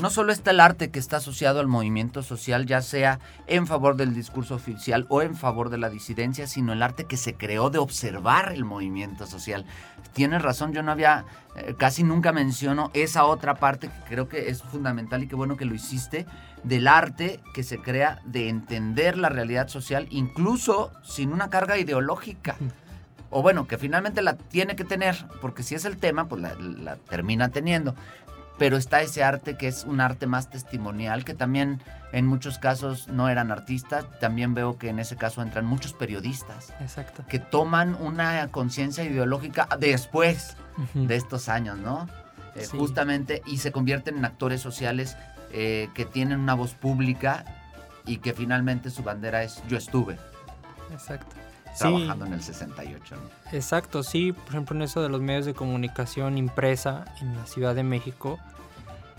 no solo está el arte que está asociado al movimiento social, ya sea en favor del discurso oficial o en favor de la disidencia, sino el arte que se creó de observar el movimiento social. Tienes razón, yo no había, eh, casi nunca menciono esa otra parte que creo que es fundamental y qué bueno que lo hiciste, del arte que se crea de entender la realidad social, incluso sin una carga ideológica o bueno, que finalmente la tiene que tener, porque si es el tema, pues la, la termina teniendo. Pero está ese arte que es un arte más testimonial, que también en muchos casos no eran artistas. También veo que en ese caso entran muchos periodistas Exacto. que toman una conciencia ideológica después de estos años, ¿no? Eh, Sí. Justamente, y se convierten en actores sociales eh, que tienen una voz pública y que finalmente su bandera es yo estuve. Exacto. Trabajando en el 68. ¿no? Exacto, sí, por ejemplo en eso de los medios de comunicación impresa en la Ciudad de México,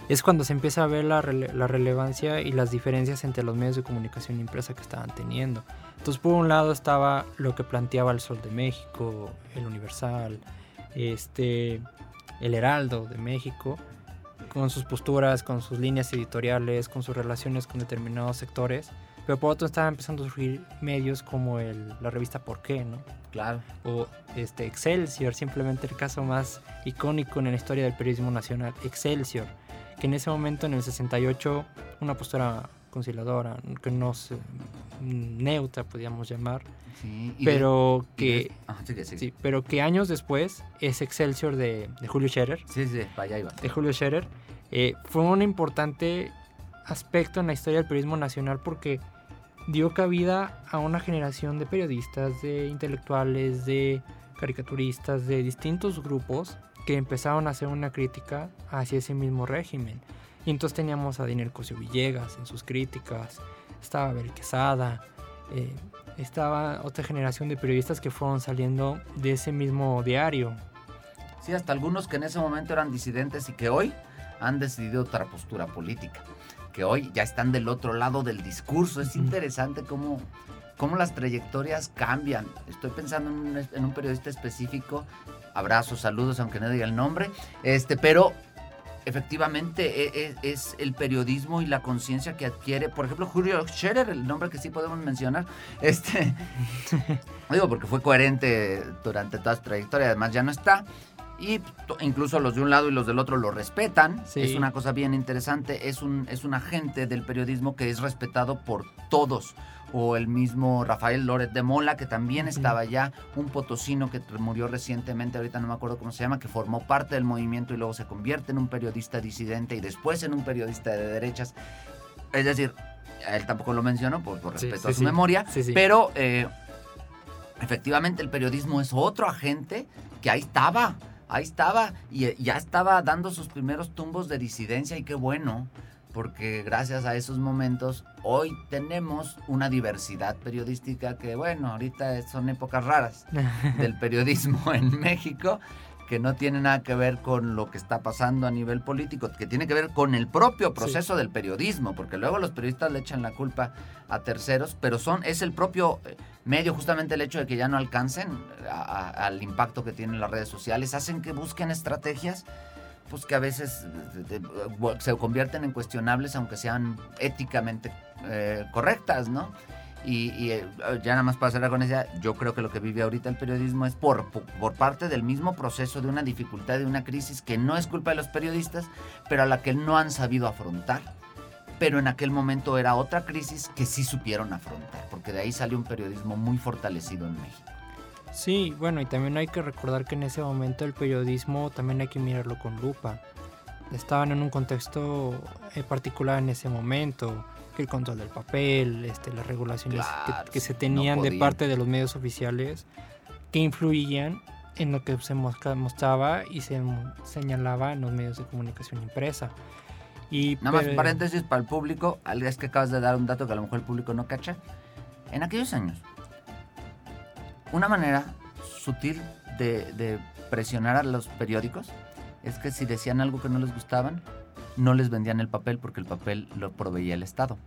es cuando se empieza a ver la, rele la, relevancia y las diferencias entre los medios de comunicación impresa que estaban teniendo. Entonces, por un lado estaba lo que planteaba el Sol de México, el Universal, este, el Heraldo de México, con sus posturas, con sus líneas editoriales, con sus relaciones con determinados sectores. Pero por otro estaban empezando a surgir medios como el, la revista Por qué, ¿no? Claro. O este Excelsior, simplemente el caso más icónico en la historia del periodismo nacional, Excelsior, que en ese momento, en el 68, una postura conciliadora, que no se, neutra, podríamos llamar, Sí, pero de, que de, ah, sí, sí. sí, pero que años después es Excelsior de, de Julio Scherer. Sí, sí, vaya iba. De Julio Scherer. Eh, fue un importante aspecto en la historia del periodismo nacional porque dio cabida a una generación de periodistas, de intelectuales, de caricaturistas, de distintos grupos que empezaron a hacer una crítica hacia ese mismo régimen. Y entonces teníamos a Daniel Cosio Villegas en sus críticas, estaba Abel Quesada, eh, estaba otra generación de periodistas que fueron saliendo de ese mismo diario. Sí, hasta algunos que en ese momento eran disidentes y que hoy han decidido otra postura política, que hoy ya están del otro lado del discurso. Es interesante cómo, cómo las trayectorias cambian. Estoy pensando en un, en un periodista específico, abrazos, saludos, aunque no diga el nombre, este, pero efectivamente es, es, el periodismo y la conciencia que adquiere, por ejemplo, Julio Scherer, el nombre que sí podemos mencionar, este, digo porque fue coherente durante toda su trayectoria, además ya no está, y incluso los de un lado y los del otro lo respetan, sí. es una cosa bien interesante, es un, es un agente del periodismo que es respetado por todos, o el mismo Rafael Loret de Mola, que también estaba allá, un potosino que murió recientemente, ahorita no me acuerdo cómo se llama, que formó parte del movimiento y luego se convierte en un periodista disidente y después en un periodista de derechas. Es decir, él tampoco lo mencionó por, por respeto sí, sí, a su memoria, pero eh, efectivamente el periodismo es otro agente que ahí estaba, ahí estaba y ya estaba dando sus primeros tumbos de disidencia y qué bueno porque gracias a esos momentos hoy tenemos una diversidad periodística que, bueno, ahorita son épocas raras del periodismo en México, que no tiene nada que ver con lo que está pasando a nivel político, que tiene que ver con el propio proceso sí. del periodismo, porque luego los periodistas le echan la culpa a terceros, pero son es el propio eh, medio, justamente el hecho de que ya no alcancen a, a, al impacto que tienen las redes sociales, hacen que busquen estrategias pues que a veces se convierten en cuestionables aunque sean éticamente eh, correctas, ¿no? Y, eh, ya nada más para cerrar con esa, yo creo que lo que vive ahorita el periodismo es por, por parte del mismo proceso de una dificultad, de una crisis que no es culpa de los periodistas, pero a la que no han sabido afrontar. Pero en aquel momento era otra crisis que sí supieron afrontar, porque de ahí salió un periodismo muy fortalecido en México. Sí, bueno, y también hay que recordar que en ese momento el periodismo también hay que mirarlo con lupa. Estaban en un contexto eh, particular en ese momento, el control del papel, este, las regulaciones claro, que, que, se tenían no de parte de los medios oficiales, que influían en lo que se mostraba y se señalaba en los medios de comunicación impresa. Y, Nada más paréntesis para el público, es que acabas de dar un dato que a lo mejor el público no cacha. En aquellos años, una manera sutil de, de, presionar a los periódicos es que si decían algo que no les gustaban, no les vendían el papel porque el papel lo proveía el Estado.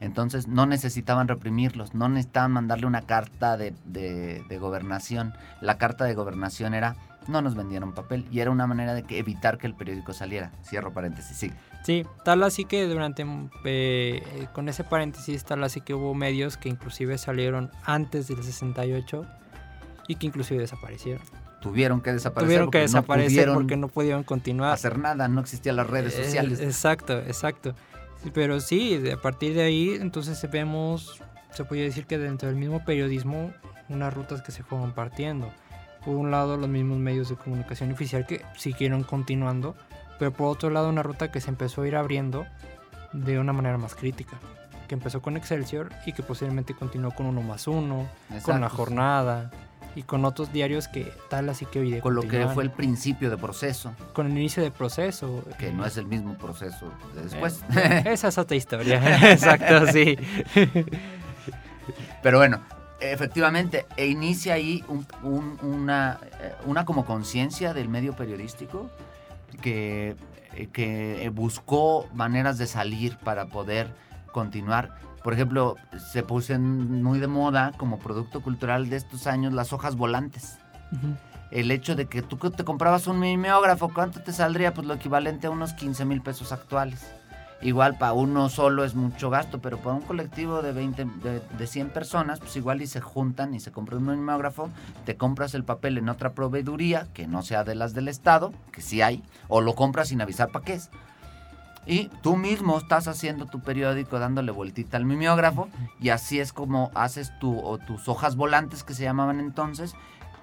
Entonces no necesitaban reprimirlos, no necesitaban mandarle una carta de, gobernación. La carta de gobernación era no nos vendieron papel y era una manera de que evitar que el periódico saliera. Cierro paréntesis, sí. Sí, tal así que durante, eh, con ese paréntesis, tal así que hubo medios que inclusive salieron antes del 68 y que inclusive desaparecieron. Tuvieron que desaparecer. Tuvieron que desaparecer no porque no pudieron continuar. Hacer nada, no existían las redes sociales. Eh, exacto, exacto. Pero sí, a partir de ahí, entonces vemos, se puede decir que dentro del mismo periodismo, unas rutas que se fueron partiendo. Por un lado, los mismos medios de comunicación oficial que siguieron continuando, pero por otro lado, una ruta que se empezó a ir abriendo de una manera más crítica. Que empezó con Excelsior y que posiblemente continuó con Uno más Uno, Exacto. con La Jornada y con otros diarios que tal así que hoy Con lo que fue el principio de proceso. Con el inicio de proceso. Que no es el mismo proceso de después. Eh, esa es otra historia. Exacto, sí. Pero bueno, efectivamente, e inicia ahí un- un- una, eh, una como conciencia del medio periodístico que, eh, que buscó maneras de salir para poder continuar. Por ejemplo, se puso en- muy de moda como producto cultural de estos años las hojas volantes. El hecho de que tú te comprabas un mimeógrafo, ¿cuánto te saldría? Pues lo equivalente a unos 15 mil pesos actuales. Igual para uno solo es mucho gasto, pero para un colectivo de 20, de, de 100 personas, pues igual y se juntan y se compran un mimeógrafo, te compras el papel en otra proveeduría, que no sea de las del Estado, que sí hay, o lo compras sin avisar para qué es. Y tú mismo estás haciendo tu periódico dándole vueltita al mimeógrafo y así es como haces tu, o tus hojas volantes que se llamaban entonces,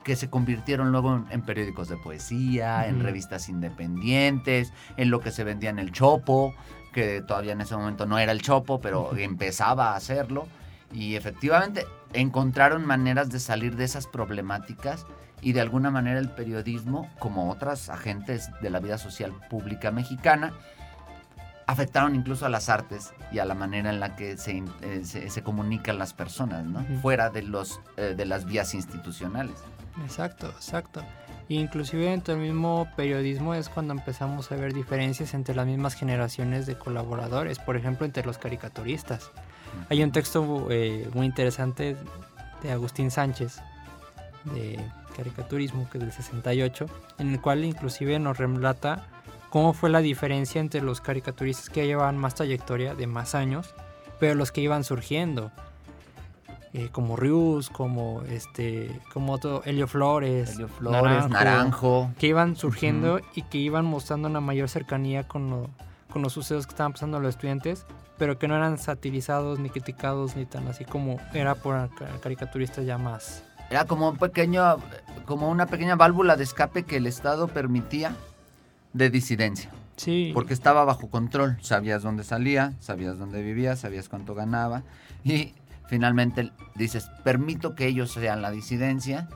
que se convirtieron luego en, en periódicos de poesía, en revistas independientes, en lo que se vendía en el Chopo, que todavía en ese momento no era el Chopo, pero empezaba a hacerlo. Y efectivamente encontraron maneras de salir de esas problemáticas y de alguna manera el periodismo, como otras agentes de la vida social pública mexicana, afectaron incluso a las artes y a la manera en la que se, eh, se, se comunican las personas, ¿no? Ujú. Fuera de, los, eh, de las vías institucionales. Exacto, exacto. Y inclusive dentro del mismo periodismo es cuando empezamos a ver diferencias entre las mismas generaciones de colaboradores, por ejemplo entre los caricaturistas. Hay un texto eh, muy interesante de Agustín Sánchez de caricaturismo que es del 68, en el cual inclusive nos relata cómo fue la diferencia entre los caricaturistas que llevaban más trayectoria de más años, pero los que iban surgiendo eh, como Rius, como este, como otro Helio Flores, Helio Flores, Naranjo. que iban surgiendo y que iban mostrando una mayor cercanía con, lo- con los sucesos que estaban pasando a los estudiantes, pero que no eran satirizados ni criticados ni tan así como era por ca- caricaturistas ya más. Era como un pequeño, como una pequeña válvula de escape que el Estado permitía de disidencia. Sí, Porque estaba bajo control. Sabías dónde salía, sabías dónde vivía, sabías cuánto ganaba. Y finalmente dices, permito que ellos sean la disidencia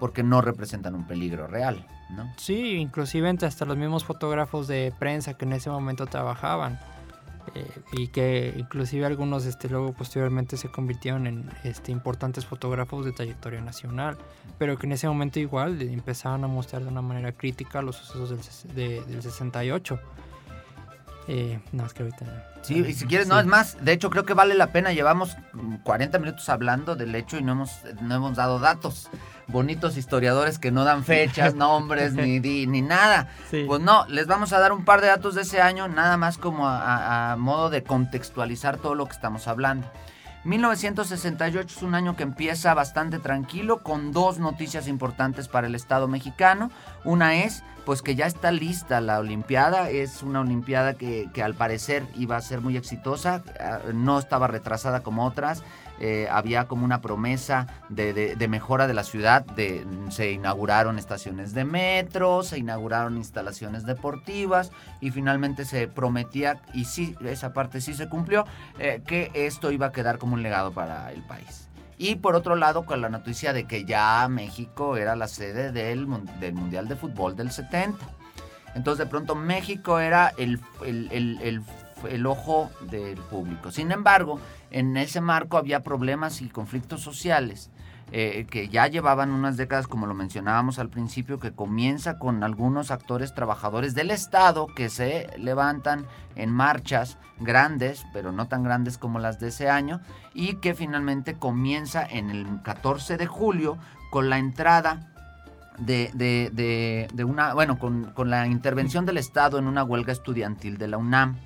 porque no representan un peligro real, ¿no? sí, inclusive entre hasta los mismos fotógrafos de prensa que en ese momento trabajaban. Eh, y que inclusive algunos este, luego posteriormente se convirtieron en este, importantes fotógrafos de trayectoria nacional, pero que en ese momento igual empezaban a mostrar de una manera crítica los sucesos del, de- del 68. Eh, no, es que ahorita... Sí, y si quieres, no, es más, de hecho creo que vale la pena, llevamos mm, 40 minutos hablando del hecho y no hemos, no hemos dado datos. Bonitos historiadores que no dan fechas, nombres, ni, ni nada. Sí. Pues no, les vamos a dar un par de datos de ese año, nada más como a, a- a modo de contextualizar todo lo que estamos hablando. 1968 es un año que empieza bastante tranquilo con dos noticias importantes para el Estado mexicano. Una es pues que ya está lista la Olimpiada, es una Olimpiada que, que al parecer iba a ser muy exitosa, ah, no estaba retrasada como otras, eh, había como una promesa de, mejora de la ciudad, se inauguraron estaciones de metro, se inauguraron instalaciones deportivas y finalmente se prometía, y sí, esa parte sí se cumplió, eh, que esto iba a quedar como un legado para el país. Y por otro lado, con la noticia de que ya México era la sede del, mun- del Mundial de Fútbol del 70. Entonces de pronto México era el- el ojo del público. Sin embargo, en ese marco había problemas y conflictos sociales eh, que ya llevaban unas décadas, como lo mencionábamos al principio, que comienza con algunos actores trabajadores del Estado que se levantan en marchas grandes, pero no tan grandes como las de ese año, y que finalmente comienza en el 14 de julio con la entrada de, de- de- de una, bueno, con, con la intervención del Estado en una huelga estudiantil de la UNAM.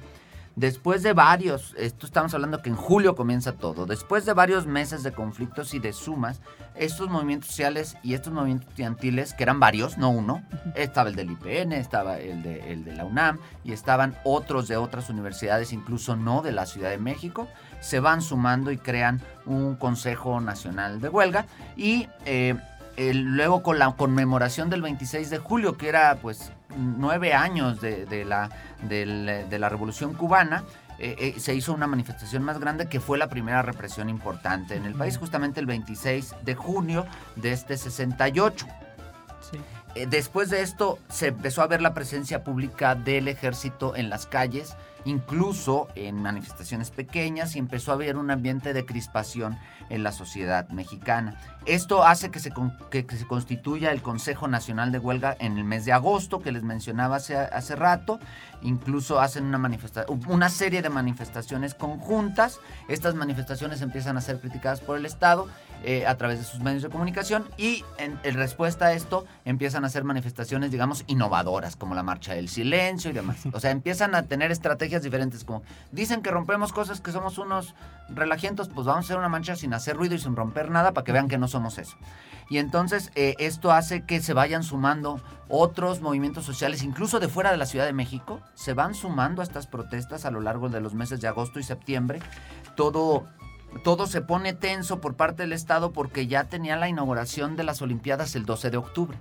Después de varios, esto estamos hablando que en julio comienza todo, después de varios meses de conflictos y de sumas, estos movimientos sociales y estos movimientos estudiantiles, que eran varios, no uno, estaba el del IPN, estaba el de, el de la UNAM y estaban otros de otras universidades, incluso no de la Ciudad de México, se van sumando y crean un Consejo Nacional de Huelga. Y eh, luego con la conmemoración del 26 de julio, que era pues nueve años de, de la, del- de la Revolución Cubana, eh, eh, se hizo una manifestación más grande que fue la primera represión importante en el país, justamente el 26 de junio de este 68. Eh, después de esto se empezó a ver la presencia pública del ejército en las calles, incluso en manifestaciones pequeñas, y empezó a haber un ambiente de crispación en la sociedad mexicana. Esto hace que se, que, se constituya el Consejo Nacional de Huelga en el mes de agosto, que les mencionaba hace, hace rato. Incluso hacen una, una serie de manifestaciones conjuntas. Estas manifestaciones empiezan a ser criticadas por el Estado eh, a través de sus medios de comunicación y en, respuesta a esto empiezan a hacer manifestaciones, digamos, innovadoras, como la marcha del silencio y demás. O sea, empiezan a tener estrategias diferentes, como dicen que rompemos cosas, que somos unos relajientos, pues vamos a hacer una mancha sin hacer ruido y sin romper nada para que vean que no somos eso. Y entonces eh, esto hace que se vayan sumando otros movimientos sociales, incluso de fuera de la Ciudad de México, se van sumando a estas protestas a lo largo de los meses de agosto y septiembre. Todo todo se pone tenso por parte del Estado porque ya tenía la inauguración de las Olimpiadas el 12 de octubre.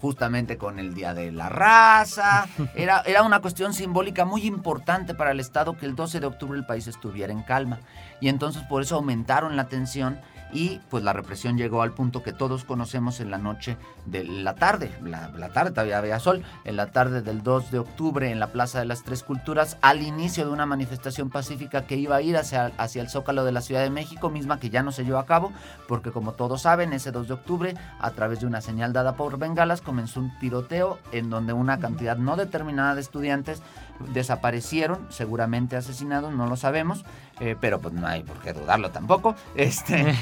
Justamente con el Día de la Raza. Era, era una cuestión simbólica muy importante para el Estado que el 12 de octubre el país estuviera en calma. Y entonces por eso aumentaron la tensión y pues la represión llegó al punto que todos conocemos en la noche de la tarde, la, tarde todavía había sol, en la tarde del 2 de octubre en la Plaza de las Tres Culturas, al inicio de una manifestación pacífica que iba a ir hacia, hacia el Zócalo de la Ciudad de México, misma que ya no se llevó a cabo, porque como todos saben, ese 2 de octubre, a través de una señal dada por bengalas, comenzó un tiroteo en donde una cantidad no determinada de estudiantes desaparecieron, seguramente asesinados, no lo sabemos, eh, pero pues no hay por qué dudarlo tampoco. Este,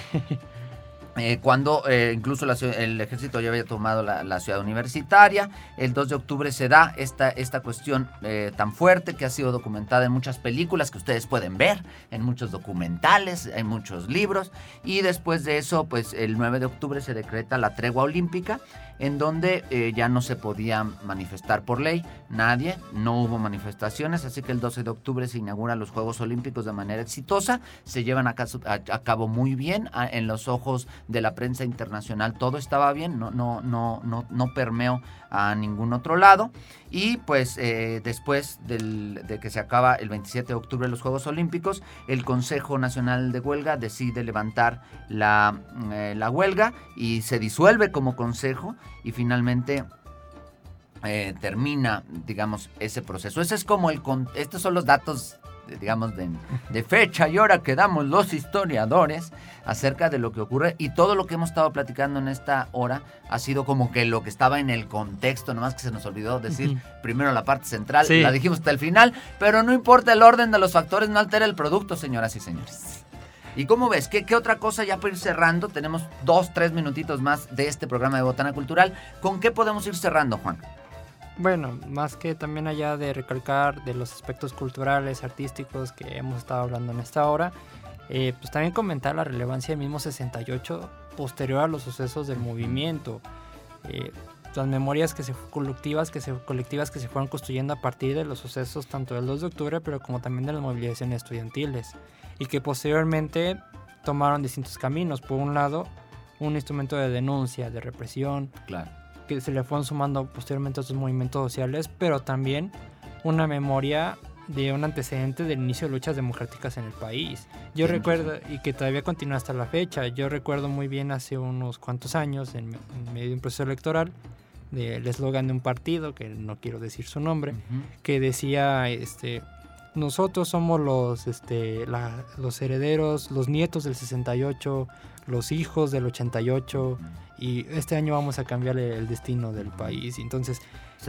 Eh, cuando eh, incluso el ejército ya había tomado la, ciudad universitaria. El 2 de octubre se da esta, esta cuestión tan fuerte que ha sido documentada en muchas películas que ustedes pueden ver, en muchos documentales, en muchos libros. Y después de eso, pues el 9 de octubre se decreta la tregua olímpica en donde eh, ya no se podía manifestar por ley, nadie, no hubo manifestaciones, así que el 12 de octubre se inauguran los Juegos Olímpicos de manera exitosa, se llevan a, cabo muy bien en los ojos de la prensa internacional, todo estaba bien, no, no, no, no, no permeó a ningún otro lado. Y pues eh, después de que se acaba el 27 de octubre los Juegos Olímpicos, el Consejo Nacional de Huelga decide levantar la, eh, la huelga y se disuelve como consejo y finalmente eh, termina, digamos, ese proceso. Ese es como el... Estos son los datos digamos, de, fecha y hora que damos los historiadores acerca de lo que ocurre y todo lo que hemos estado platicando en esta hora ha sido como que lo que estaba en el contexto, nomás que se nos olvidó decir primero la parte central, la dijimos hasta el final, pero no importa el orden de los factores, no altera el producto, señoras y señores. ¿Y cómo ves? ¿Qué, ¿Qué, otra cosa ya para ir cerrando? Tenemos dos, tres minutitos más de este programa de Botana Cultural. ¿Con qué podemos ir cerrando, Juan? Bueno, más que también allá de recalcar de los aspectos culturales, artísticos que hemos estado hablando en esta hora, eh, pues también comentar la relevancia del mismo 68 posterior a los sucesos del movimiento. Eh, las memorias que se colectivas que se colectivas que se fueron construyendo a partir de los sucesos tanto del 2 de octubre pero como también de las movilizaciones estudiantiles y que posteriormente tomaron distintos caminos. Por un lado un instrumento de denuncia de represión claro. que se le fueron sumando posteriormente a otros movimientos sociales, pero también una memoria de un antecedente del inicio de luchas democráticas en el país. Yo recuerdo, y que todavía continúa hasta la fecha, yo recuerdo muy bien hace unos cuantos años, en, medio de un proceso electoral, del eslogan de un partido, que no quiero decir su nombre, que decía, este, nosotros somos los, este, los herederos, los nietos del 68, los hijos del 88 y este año vamos a cambiar el destino del país. Entonces,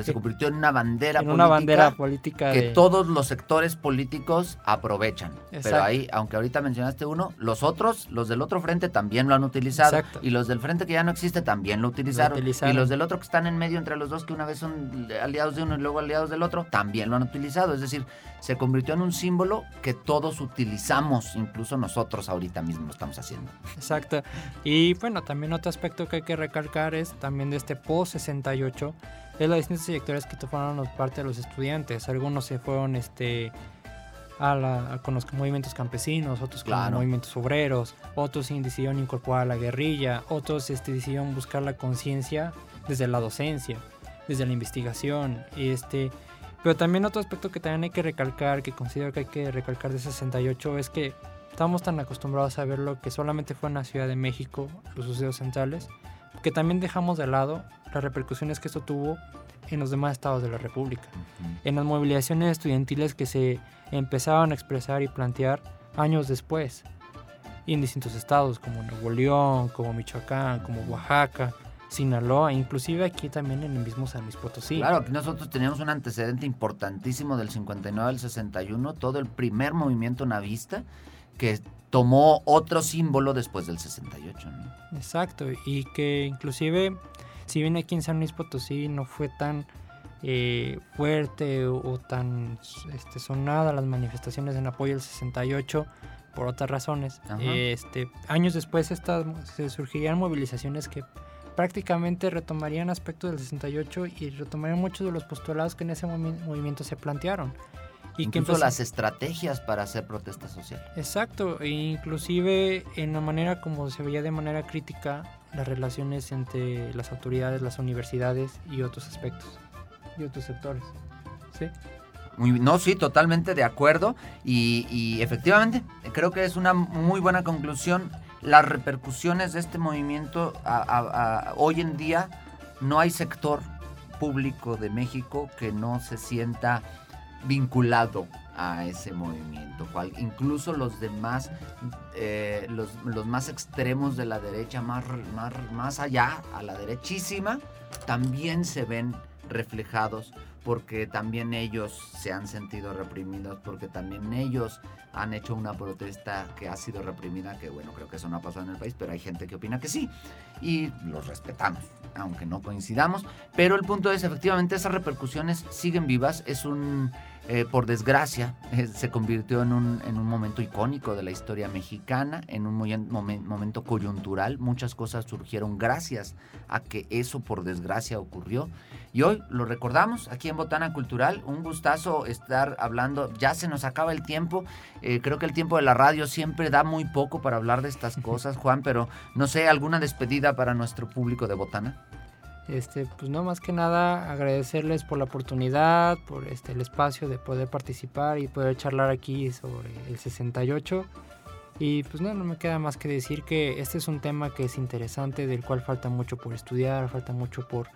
se convirtió en una bandera en política. Una bandera política que todos los sectores políticos aprovechan. Pero ahí, aunque ahorita mencionaste uno, los otros, los del otro frente también lo han utilizado. Y los del frente que ya no existe también lo utilizaron. Y los del otro que están en medio entre los dos, que una vez son aliados de uno y luego aliados del otro, también lo han utilizado. Es decir, se convirtió en un símbolo que todos utilizamos, incluso nosotros ahorita mismo lo estamos haciendo. Exacto. Y bueno, también otro aspecto que hay que recalcar es también de este post 68 es las distintas trayectorias que tomaron parte de los estudiantes. Algunos se fueron este, a la, con los movimientos campesinos, otros con los movimientos obreros, otros decidieron incorporar a la guerrilla, otros este, decidieron buscar la conciencia desde la docencia, desde la investigación. Este, pero también otro aspecto que también hay que recalcar, que considero que hay que recalcar de 68, es que estamos tan acostumbrados a ver lo que solamente fue en la Ciudad de México, los sucesos centrales, que también dejamos de lado las repercusiones que esto tuvo en los demás estados de la República. En las movilizaciones estudiantiles que se empezaban a expresar y plantear años después. Y en distintos estados como Nuevo León, como Michoacán, como Oaxaca, Sinaloa, inclusive aquí también en el mismo San Luis Potosí. Claro, aquí nosotros teníamos un antecedente importantísimo del 59 al 61, todo el primer movimiento navista que tomó otro símbolo después del 68. ¿no? Exacto, y que inclusive, si bien aquí en San Luis Potosí no fue tan eh, fuerte o, o tan este, sonada las manifestaciones en apoyo al 68, por otras razones, este, años después estas, se surgirían movilizaciones que prácticamente retomarían aspectos del 68 y retomarían muchos de los postulados que en ese movi- movimiento se plantearon. Y Incluso las estrategias para hacer protesta social. Exacto, e inclusive en la manera como se veía de manera crítica las relaciones entre las autoridades, las universidades y otros aspectos y otros sectores. ¿Sí? No, sí, totalmente de acuerdo. Y, y efectivamente, creo que es una muy buena conclusión. Las repercusiones de este movimiento a- a- a- hoy en día no hay sector público de México que no se sienta vinculado a ese movimiento. Cual- incluso los demás, eh, los, los más extremos de la derecha, más, más, más allá, a la derechísima, también se ven reflejados porque también ellos se han sentido reprimidos, porque también ellos han hecho una protesta que ha sido reprimida, que bueno, creo que eso no ha pasado en el país, pero hay gente que opina que sí, y los respetamos, aunque no coincidamos, pero el punto es, efectivamente, esas repercusiones siguen vivas, es un, eh, por desgracia, eh, se convirtió en un, en un momento icónico de la historia mexicana, en un muy- momen- momento coyuntural, muchas cosas surgieron gracias a que eso por desgracia ocurrió, y hoy lo recordamos aquí en Botana Cultural. Un gustazo estar hablando. Ya se nos acaba el tiempo. Eh, creo que el tiempo de la radio siempre da muy poco para hablar de estas cosas, Juan, pero no sé, ¿alguna despedida para nuestro público de Botana? Este, pues no más que nada agradecerles por la oportunidad, por este el espacio de poder participar y poder charlar aquí sobre el 68. Y pues no, no me queda más que decir que este es un tema que es interesante, del cual falta mucho por estudiar, falta mucho por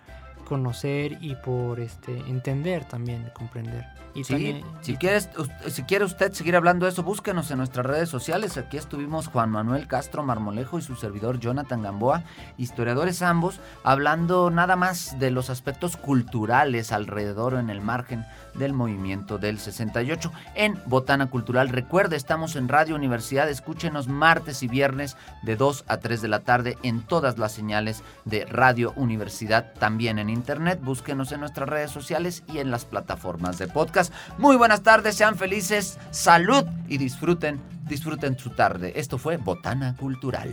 conocer y por este entender también, comprender. Y Sí, también- si, y- quieres, si quiere usted seguir hablando de eso, búsquenos en nuestras redes sociales. Aquí estuvimos Juan Manuel Castro Marmolejo y su servidor Jonathan Gamboa, historiadores ambos, hablando nada más de los aspectos culturales alrededor o en el margen del movimiento del 68 en Botana Cultural. Recuerde, estamos en Radio Universidad, escúchenos martes y viernes de 2 a 3 de la tarde en todas las señales de Radio Universidad, también en internet, búsquenos en nuestras redes sociales y en las plataformas de podcast. Muy buenas tardes, sean felices, salud y disfruten, disfruten su tarde. Esto fue Botana Cultural.